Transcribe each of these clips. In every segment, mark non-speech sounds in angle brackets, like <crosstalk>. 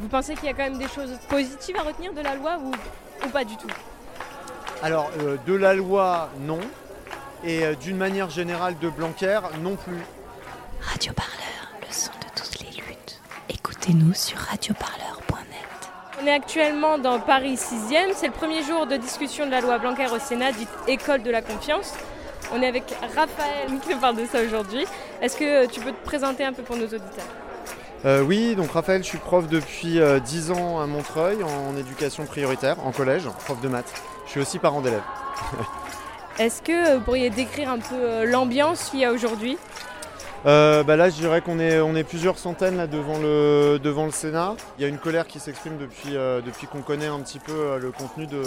Vous pensez qu'il y a quand même des choses positives à retenir de la loi ou, ou pas du tout Alors, euh, de la loi, non. Et euh, d'une manière générale, de Blanquer, non plus. Radio Parleur, le son de toutes les luttes. Écoutez-nous sur radioparleur.net. On est actuellement dans Paris 6e. C'est le premier jour de discussion de la loi Blanquer au Sénat, dite École de la confiance. On est avec Raphaël <laughs> qui nous parle de ça aujourd'hui. Est-ce que tu peux te présenter un peu pour nos auditeurs? Euh, oui, donc Raphaël, je suis prof depuis euh, 10 ans à Montreuil en éducation prioritaire, en collège, prof de maths. Je suis aussi parent d'élèves. <laughs> Est-ce que vous pourriez décrire un peu euh, l'ambiance qu'il y a aujourd'hui? Euh, bah là, je dirais qu'on est, plusieurs centaines là, devant, le, Sénat. Il y a une colère qui s'exprime depuis, euh, qu'on connaît un petit peu euh, le contenu de,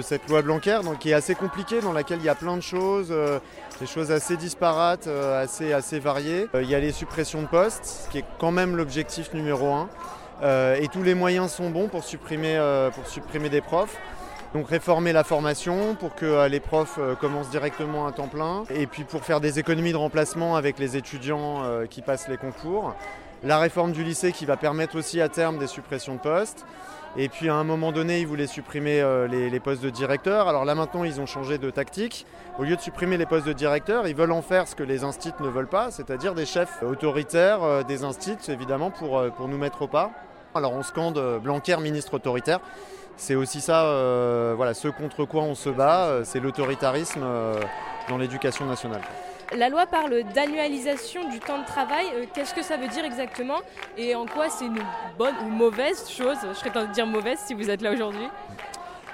cette loi Blanquer, donc, qui est assez compliquée, dans laquelle il y a plein de choses, des choses assez disparates, assez, variées. Il y a les suppressions de postes, ce qui est quand même l'objectif numéro un. Et tous les moyens sont bons pour supprimer des profs. Donc réformer la formation pour que euh, les profs euh, commencent directement à temps plein et puis pour faire des économies de remplacement avec les étudiants euh, qui passent les concours. La réforme du lycée qui va permettre aussi à terme des suppressions de postes. Et puis à un moment donné, ils voulaient supprimer les, postes de directeur. Alors là maintenant, ils ont changé de tactique. Au lieu de supprimer les postes de directeur, ils veulent en faire ce que les instits ne veulent pas, c'est-à-dire des chefs autoritaires des instits, évidemment, pour, pour nous mettre au pas. Alors on scande Blanquer, ministre autoritaire. C'est aussi ça, euh, voilà, ce contre quoi on se bat, euh, c'est l'autoritarisme euh, dans l'éducation nationale. La loi parle d'annualisation du temps de travail. Qu'est-ce que ça veut dire exactement Et en quoi c'est une bonne ou mauvaise chose? Je serais tenté de dire mauvaise si vous êtes là aujourd'hui.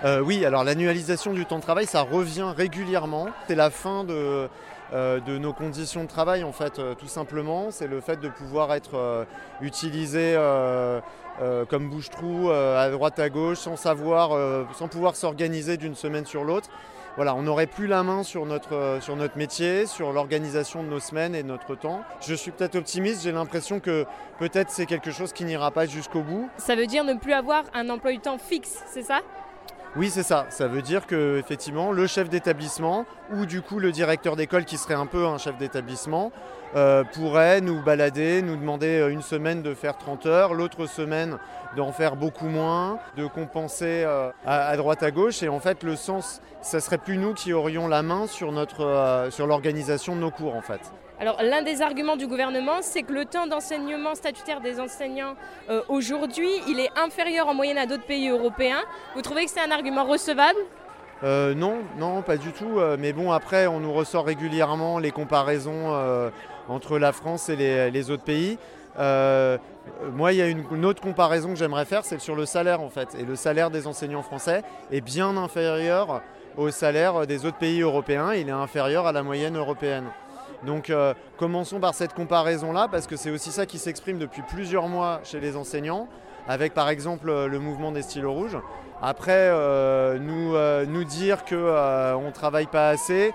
Euh, oui, alors l'annualisation du temps de travail, ça revient régulièrement. C'est la fin de, de nos conditions de travail, en fait, euh, tout simplement. C'est le fait de pouvoir être euh, utilisé euh, euh, comme bouche-trou euh, à droite à gauche, sans savoir, euh, sans pouvoir s'organiser d'une semaine sur l'autre. Voilà, on n'aurait plus la main sur notre, euh, sur notre métier, sur l'organisation de nos semaines et de notre temps. Je suis peut-être optimiste, j'ai l'impression que peut-être c'est quelque chose qui n'ira pas jusqu'au bout. Ça veut dire ne plus avoir un emploi du temps fixe, c'est ça? Oui, c'est ça. Ça veut dire que effectivement, le chef d'établissement ou du coup le directeur d'école qui serait un peu un chef d'établissement euh, pourrait nous balader, nous demander euh, une semaine de faire 30 heures, l'autre semaine d'en faire beaucoup moins, de compenser euh, à, droite à gauche. Et en fait, le sens, ça serait plus nous qui aurions la main sur notre sur l'organisation de nos cours en fait. Alors l'un des arguments du gouvernement, c'est que le temps d'enseignement statutaire des enseignants euh, aujourd'hui, il est inférieur en moyenne à d'autres pays européens. Vous trouvez que c'est un argument recevable? Euh, non, non, pas du tout. Euh, Mais bon, après, on nous ressort régulièrement les comparaisons entre la France et les, autres pays. Moi, il y a une, une autre comparaison que j'aimerais faire, c'est sur le salaire en fait. Et le salaire des enseignants français est bien inférieur au salaire des autres pays européens. Il est inférieur à la moyenne européenne. Donc euh, commençons par cette comparaison-là, parce que c'est aussi ça qui s'exprime depuis plusieurs mois chez les enseignants, avec par exemple euh, le mouvement des stylos rouges. Après, euh, nous, nous dire qu'on ne travaille pas assez,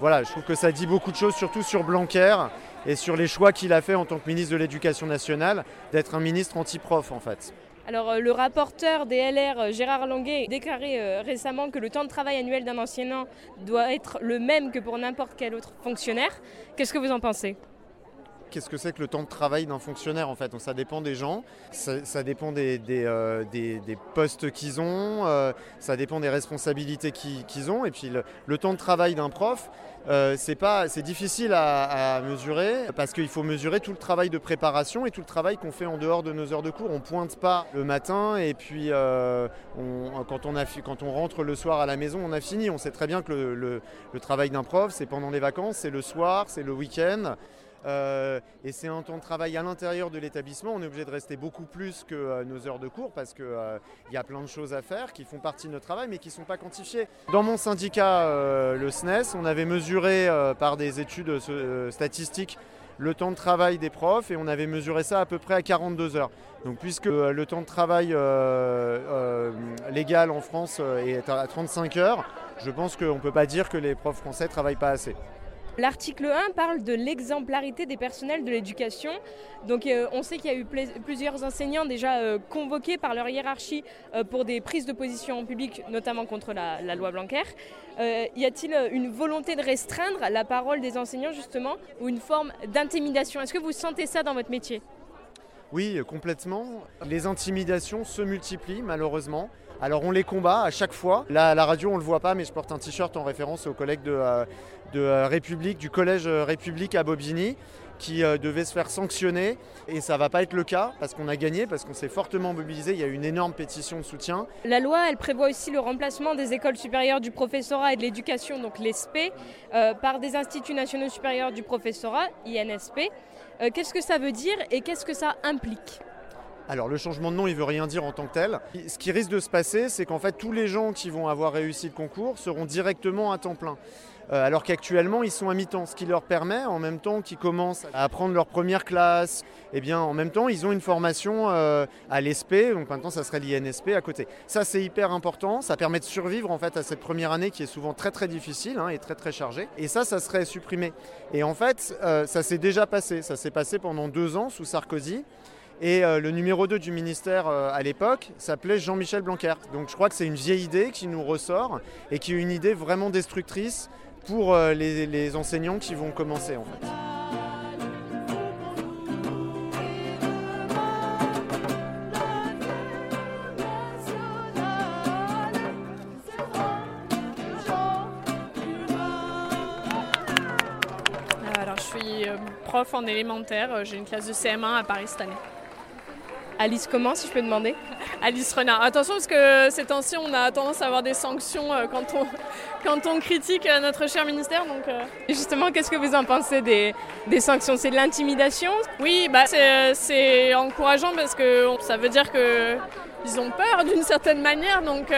voilà, je trouve que ça dit beaucoup de choses, surtout sur Blanquer et sur les choix qu'il a fait en tant que ministre de l'Éducation nationale, d'être un ministre anti-prof en fait. Alors euh, le rapporteur des LR, euh, Gérard Longuet, a déclaré euh, récemment que le temps de travail annuel d'un enseignant doit être le même que pour n'importe quel autre fonctionnaire. Qu'est-ce que vous en pensez? Qu'est-ce que c'est que le temps de travail d'un fonctionnaire en fait? Ça dépend des gens, ça, dépend euh, des- postes qu'ils ont, euh, ça dépend des responsabilités qu'ils ont. Et puis le, temps de travail d'un prof, euh, c'est difficile à, mesurer parce qu'il faut mesurer tout le travail de préparation et tout le travail qu'on fait en dehors de nos heures de cours. On pointe pas le matin et puis quand, on rentre le soir à la maison, on a fini. On sait très bien que le travail d'un prof, c'est pendant les vacances, c'est le soir, c'est le week-end. Euh, et c'est un temps de travail à l'intérieur de l'établissement. On est obligé de rester beaucoup plus que euh, nos heures de cours parce qu'il y a plein de choses à faire qui font partie de notre travail mais qui ne sont pas quantifiées. Dans mon syndicat, euh, le SNES, on avait mesuré euh, par des études euh, statistiques le temps de travail des profs et on avait mesuré ça à peu près à 42 heures. Donc puisque euh, le temps de travail euh, euh, légal en France euh, est à 35 heures, je pense qu'on ne peut pas dire que les profs français ne travaillent pas assez. L'article 1 parle de l'exemplarité des personnels de l'éducation. Donc euh, on sait qu'il y a eu plusieurs enseignants déjà euh, convoqués par leur hiérarchie euh, pour des prises de position en public, notamment contre la, loi Blanquer. Y a-t-il une volonté de restreindre la parole des enseignants justement ou une forme d'intimidation? Est-ce que vous sentez ça dans votre métier? Oui, complètement. Les intimidations se multiplient malheureusement. Alors on les combat à chaque fois. Là à la radio on ne le voit pas mais je porte un t-shirt en référence aux collègues de, euh, euh, République, du collège République à Bobigny qui euh, devait se faire sanctionner et ça va pas être le cas parce qu'on a gagné, parce qu'on s'est fortement mobilisé, il y a une énorme pétition de soutien. La loi, elle prévoit aussi le remplacement des écoles supérieures du professorat et de l'éducation, donc l'ESP, par des instituts nationaux supérieurs du professorat, INSP. qu'est-ce que ça veut dire et qu'est-ce que ça implique? Alors le changement de nom, il veut rien dire en tant que tel. Ce qui risque de se passer, c'est qu'en fait tous les gens qui vont avoir réussi le concours seront directement à temps plein. Euh, alors qu'actuellement ils sont à mi-temps, ce qui leur permet, en même temps qu'ils commencent à apprendre leur première classe, et eh bien en même temps ils ont une formation euh, à l'ESP, donc maintenant ça serait l'INSP à côté. Ça c'est hyper important, ça permet de survivre en fait à cette première année qui est souvent très très difficile hein, et très très chargée. Et ça, ça serait supprimé. Et en fait, euh, ça s'est déjà passé, ça s'est passé pendant deux ans sous Sarkozy. Et euh, le numéro 2 du ministère euh, à l'époque s'appelait Jean-Michel Blanquer. Donc je crois que c'est une vieille idée qui nous ressort et qui est une idée vraiment destructrice pour euh, les, enseignants qui vont commencer en fait. Alors je suis prof en élémentaire, j'ai une classe de CM1 à Paris cette année. Alice comment, si je peux demander? Alice Renard. Attention parce que ces temps-ci, on a tendance à avoir des sanctions euh, quand on, <laughs> quand on critique euh, notre cher ministère. Donc, euh. Justement, qu'est-ce que vous en pensez des, des sanctions? C'est de l'intimidation? Oui, bah, c'est encourageant parce que ça veut dire que ils ont peur d'une certaine manière. Donc,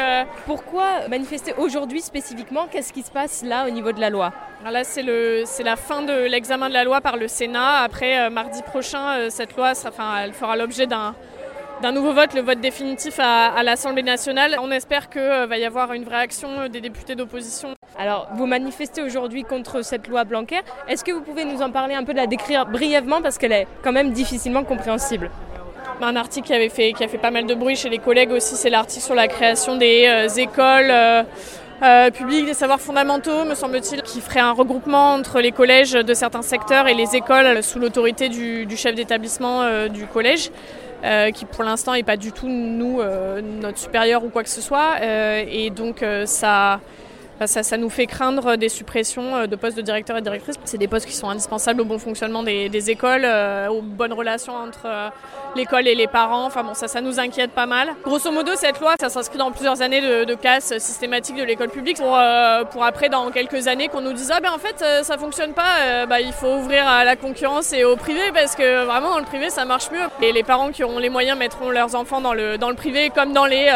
Pourquoi manifester aujourd'hui spécifiquement? Qu'est-ce qui se passe là au niveau de la loi? Là, c'est la fin de l'examen de la loi par le Sénat. Après, mardi prochain, cette loi sera, elle fera l'objet d'un d'un nouveau vote, le vote définitif à, l'Assemblée nationale. On espère qu'il euh, va y avoir une vraie action euh, des députés d'opposition. Alors, vous manifestez aujourd'hui contre cette loi Blanquer. Est-ce que vous pouvez nous en parler un peu, de la décrire brièvement parce qu'elle est quand même difficilement compréhensible? Un article qui, avait fait, qui a fait pas mal de bruit chez les collègues aussi, c'est l'article sur la création des euh, écoles publiques des savoirs fondamentaux, me semble-t-il, qui ferait un regroupement entre les collèges de certains secteurs et les écoles sous l'autorité du, chef d'établissement du collège. Euh, qui pour l'instant n'est pas du tout nous, euh, notre supérieur ou quoi que ce soit. Euh, et donc ça, ça, nous fait craindre des suppressions de postes de directeur et de directrice. C'est des postes qui sont indispensables au bon fonctionnement des, écoles, aux bonnes relations entre l'école et les parents. Enfin bon, ça, ça nous inquiète pas mal. Grosso modo, cette loi, ça s'inscrit dans plusieurs années de, de casse systématique de l'école publique pour, pour après, dans quelques années, qu'on nous dise ah ben en fait ça fonctionne pas, bah, il faut ouvrir à la concurrence et au privé parce que vraiment dans le privé ça marche mieux. Et les parents qui auront les moyens mettront leurs enfants dans le, dans le privé comme dans les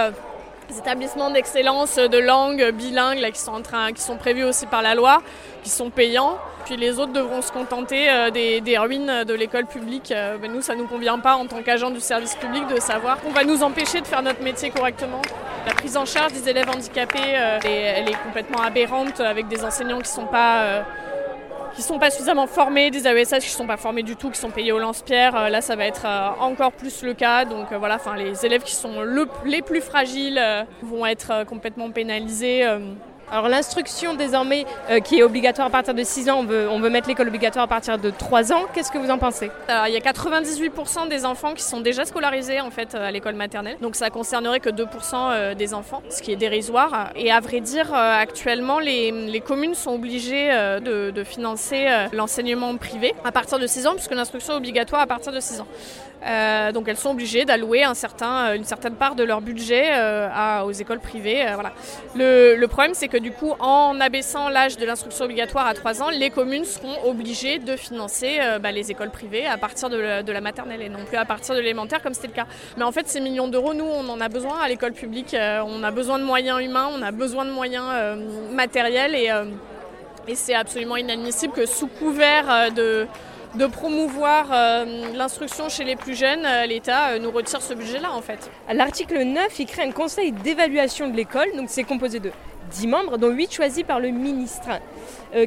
établissements d'excellence de langue bilingue là, qui, sont en train, qui sont prévus aussi par la loi, qui sont payants. Puis les autres devront se contenter euh, des, ruines de l'école publique. Euh, mais nous, ça ne nous convient pas en tant qu'agent du service public de savoir qu'on va nous empêcher de faire notre métier correctement. La prise en charge des élèves handicapés, euh, elle est complètement aberrante avec des enseignants qui ne sont pas qui sont pas suffisamment formés, des AESH qui sont pas formés du tout, qui sont payés au lance-pierre. Euh, là, ça va être euh, encore plus le cas. Donc euh, voilà, enfin, les élèves qui sont les plus fragiles vont être complètement pénalisés. Alors l'instruction désormais euh, qui est obligatoire à partir de 6 ans, on veut, mettre l'école obligatoire à partir de 3 ans. Qu'est-ce que vous en pensez? Il y a 98% des enfants qui sont déjà scolarisés en fait à l'école maternelle. Donc ça concernerait que 2% euh, des enfants, ce qui est dérisoire. Et à vrai dire, euh, actuellement les, les, communes sont obligées de, de financer l'enseignement privé à partir de 6 ans, puisque l'instruction est obligatoire à partir de 6 ans. Euh, donc elles sont obligées d'allouer certain, une certaine part de leur budget euh, aux écoles privées. Euh, voilà. le, problème, c'est que du coup, en abaissant l'âge de l'instruction obligatoire à 3 ans, les communes seront obligées de financer bah, les écoles privées à partir de la, maternelle et non plus à partir de l'élémentaire comme c'était le cas. Mais en fait, ces millions d'euros, nous, on en a besoin à l'école publique. on a besoin de moyens humains, on a besoin de moyens matériels et c'est absolument inadmissible que sous couvert de de promouvoir euh, l'instruction chez les plus jeunes, euh, l'État euh, nous retire ce budget-là en fait. L'article 9, il crée un conseil d'évaluation de l'école, donc c'est composé de 10 membres, dont 8 choisis par le ministre.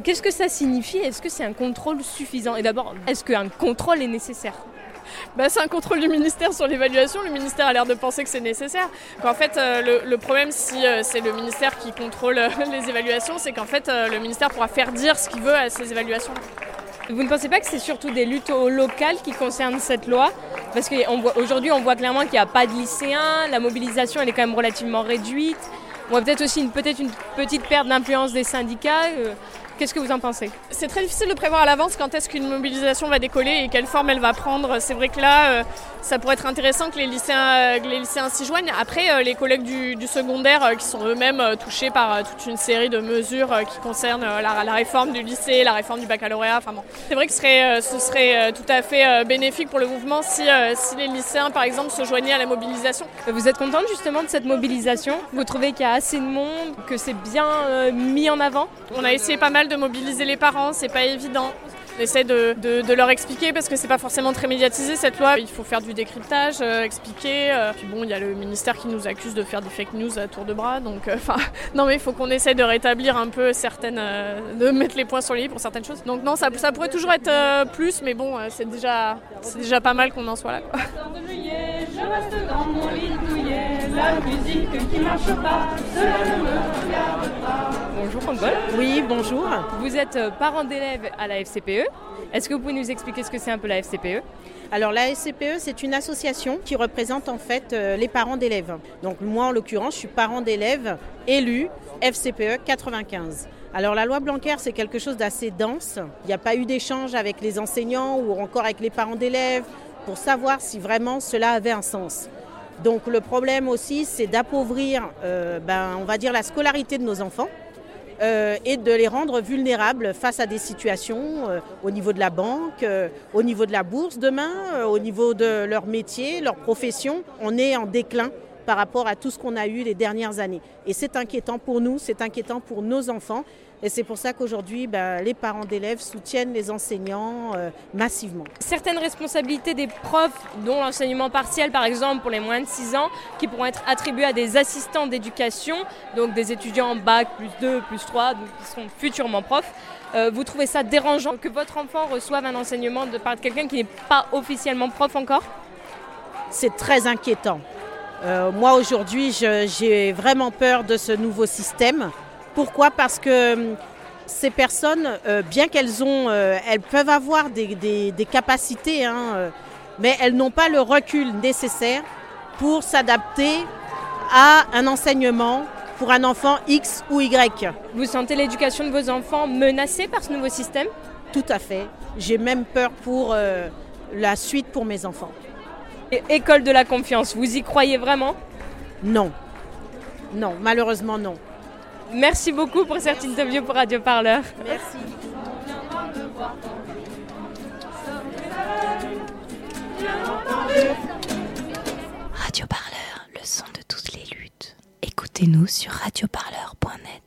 Qu'est-ce que ça signifie? Est-ce que c'est un contrôle suffisant? Et d'abord, est-ce qu'un contrôle est nécessaire? Bah, c'est un contrôle du ministère sur l'évaluation. Le ministère a l'air de penser que c'est nécessaire. En fait, le, problème, si c'est le ministère qui contrôle <laughs> les évaluations, c'est qu'en fait, le ministère pourra faire dire ce qu'il veut à ces évaluations. Vous ne pensez pas que c'est surtout des luttes locales qui concernent cette loi? Parce qu'aujourd'hui, on, on voit clairement qu'il n'y a pas de lycéens, la mobilisation elle est quand même relativement réduite. On voit peut-être aussi une, une petite perte d'influence des syndicats. Euh, Qu'est-ce que vous en pensez? C'est très difficile de prévoir à l'avance quand est-ce qu'une mobilisation va décoller et quelle forme elle va prendre. C'est vrai que là, euh, ça pourrait être intéressant que les lycéens, les lycéens s'y joignent. Après, euh, les collègues du, secondaire euh, qui sont eux-mêmes touchés par toute une série de mesures qui concernent la, réforme du lycée, la réforme du baccalauréat. Enfin bon. C'est vrai que ce serait, ce serait tout à fait bénéfique pour le mouvement si, si les lycéens, par exemple, se joignaient à la mobilisation. Vous êtes contente justement de cette mobilisation? Vous trouvez qu'il y a assez de monde, que c'est bien mis en avant? On a essayé pas mal de mobiliser les parents, c'est pas évident. On essaie de, leur expliquer parce que c'est pas forcément très médiatisé cette loi. Il faut faire du décryptage, euh, expliquer. Euh. Puis bon, il y a le ministère qui nous accuse de faire des fake news à tour de bras. Donc, euh, <laughs> enfin, non mais il faut qu'on essaie de rétablir un peu certaines, de mettre les points sur les i pour certaines choses. Donc non, ça, pourrait toujours être plus, mais bon, c'est déjà, c'est déjà pas mal qu'on en soit là. La musique qui marche pas, cela ne me regarde pas. Bonjour Franck Oui, bonjour. Vous êtes parent d'élèves à la FCPE. Est-ce que vous pouvez nous expliquer ce que c'est un peu la FCPE alors la FCPE, c'est une association qui représente en fait euh, les parents d'élèves. Donc moi en l'occurrence, je suis parent d'élèves élu FCPE 95. Alors la loi Blanquer, c'est quelque chose d'assez dense. Il n'y a pas eu d'échange avec les enseignants ou encore avec les parents d'élèves pour savoir si vraiment cela avait un sens. Donc le problème aussi, c'est d'appauvrir, euh, ben, on va dire, la scolarité de nos enfants. Euh, et de les rendre vulnérables face à des situations euh, au niveau de la banque, au niveau de la bourse demain, au niveau de leur métier, leur profession. On est en déclin par rapport à tout ce qu'on a eu les dernières années. Et c'est inquiétant pour nous, c'est inquiétant pour nos enfants. Et c'est pour ça qu'aujourd'hui, ben, les parents d'élèves soutiennent les enseignants massivement. Certaines responsabilités des profs, dont l'enseignement partiel par exemple pour les moins de 6 ans, qui pourront être attribuées à des assistants d'éducation, donc des étudiants en bac plus 2, plus 3, donc qui seront futurement profs. Euh, vous trouvez ça dérangeant que votre enfant reçoive un enseignement de part de quelqu'un qui n'est pas officiellement prof encore? C'est très inquiétant. Euh, moi aujourd'hui, j'ai vraiment peur de ce nouveau système. Pourquoi? Parce que hum, ces personnes, euh, bien qu'elles ont, euh, elles peuvent avoir des, capacités, hein, mais elles n'ont pas le recul nécessaire pour s'adapter à un enseignement pour un enfant X ou Y. Vous sentez l'éducation de vos enfants menacée par ce nouveau système? Tout à fait. J'ai même peur pour la suite pour mes enfants. École de la confiance, vous y croyez vraiment? Non. Non, malheureusement non. Merci beaucoup pour cette interview pour Radio Parleur. Merci. Radio Parleur, le son de toutes les luttes. Écoutez-nous sur radioparleur.net.